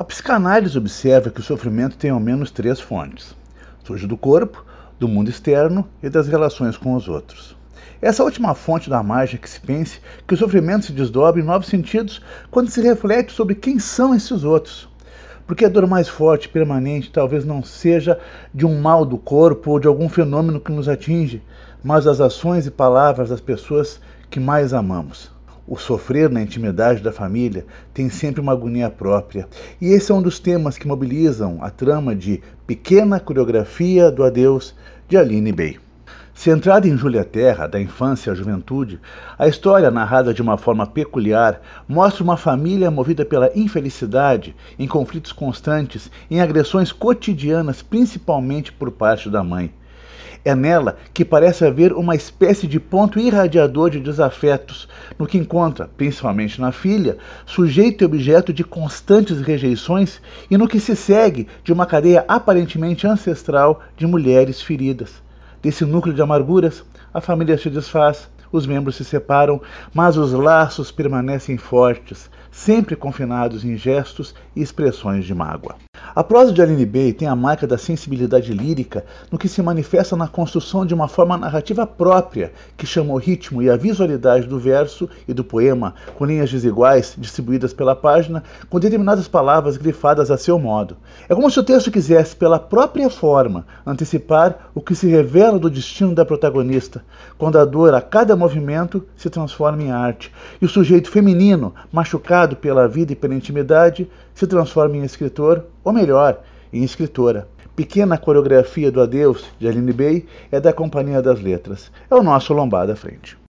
A psicanálise observa que o sofrimento tem ao menos três fontes: surge do corpo, do mundo externo e das relações com os outros. Essa última fonte da margem que se pense que o sofrimento se desdobra em novos sentidos quando se reflete sobre quem são esses outros. Porque a dor mais forte e permanente talvez não seja de um mal do corpo ou de algum fenômeno que nos atinge, mas das ações e palavras das pessoas que mais amamos. O sofrer na intimidade da família tem sempre uma agonia própria, e esse é um dos temas que mobilizam a trama de Pequena Coreografia do Adeus de Aline Bey. Centrada em Júlia Terra, da infância à juventude, a história, narrada de uma forma peculiar, mostra uma família movida pela infelicidade, em conflitos constantes, em agressões cotidianas, principalmente por parte da mãe. É nela que parece haver uma espécie de ponto irradiador de desafetos, no que encontra, principalmente na filha, sujeito e objeto de constantes rejeições e no que se segue de uma cadeia aparentemente ancestral de mulheres feridas. Desse núcleo de amarguras, a família se desfaz, os membros se separam, mas os laços permanecem fortes, sempre confinados em gestos e expressões de mágoa. A prosa de Aline Bey tem a marca da sensibilidade lírica no que se manifesta na construção de uma forma narrativa própria, que chama o ritmo e a visualidade do verso e do poema, com linhas desiguais distribuídas pela página, com determinadas palavras grifadas a seu modo. É como se o texto quisesse, pela própria forma, antecipar o que se revela do destino da protagonista, quando a dor a cada movimento se transforma em arte, e o sujeito feminino, machucado pela vida e pela intimidade, se transforma em escritor, ou melhor, em escritora. Pequena coreografia do Adeus, de Aline Bey, é da Companhia das Letras. É o nosso Lombada Frente.